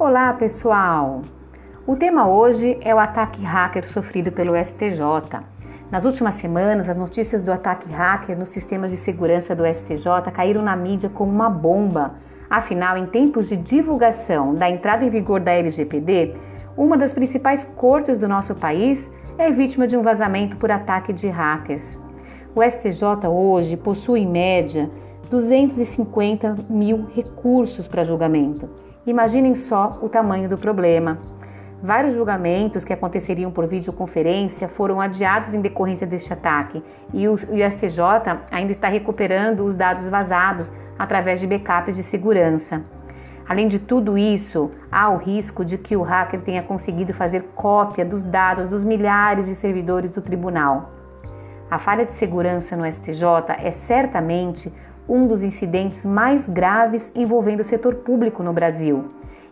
Olá, pessoal! O tema hoje é o ataque hacker sofrido pelo STJ. Nas últimas semanas, as notícias do ataque hacker nos sistemas de segurança do STJ caíram na mídia como uma bomba. Afinal, em tempos de divulgação da entrada em vigor da LGPD, uma das principais cortes do nosso país é vítima de um vazamento por ataque de hackers. O STJ hoje possui, em média, 250 mil recursos para julgamento Imaginem só o tamanho do problema. Vários julgamentos que aconteceriam por videoconferência foram adiados em decorrência deste ataque e o, STJ ainda está recuperando os dados vazados através de backups de segurança. Além de tudo isso, há o risco de que o hacker tenha conseguido fazer cópia dos dados dos milhares de servidores do tribunal. A falha de segurança no STJ é certamente um dos incidentes mais graves envolvendo o setor público no Brasil.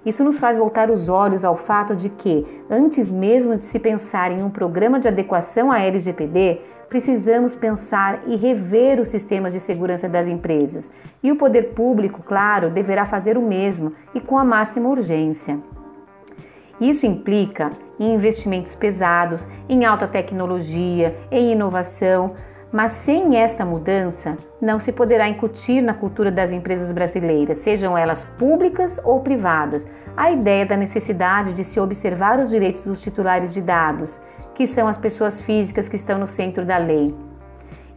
Isso nos faz voltar os olhos ao fato de que, antes mesmo de se pensar em um programa de adequação à LGPD, precisamos pensar e rever os sistemas de segurança das empresas. E o poder público, claro, deverá fazer o mesmo e com a máxima urgência. Isso implica em investimentos pesados, em alta tecnologia, em inovação, mas sem esta mudança, não se poderá incutir na cultura das empresas brasileiras, sejam elas públicas ou privadas, a ideia da necessidade de se observar os direitos dos titulares de dados, que são as pessoas físicas que estão no centro da lei.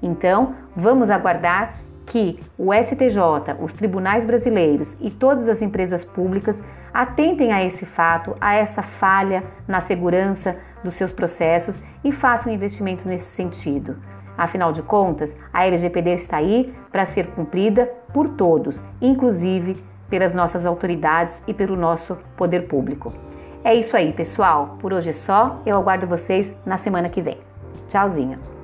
Então, vamos aguardar que o STJ, os tribunais brasileiros e todas as empresas públicas atentem a esse fato, a essa falha na segurança dos seus processos e façam investimentos nesse sentido. Afinal de contas, a LGPD está aí para ser cumprida por todos, inclusive pelas nossas autoridades e pelo nosso poder público. É isso aí, pessoal. Por hoje é só. Eu aguardo vocês na semana que vem. Tchauzinho.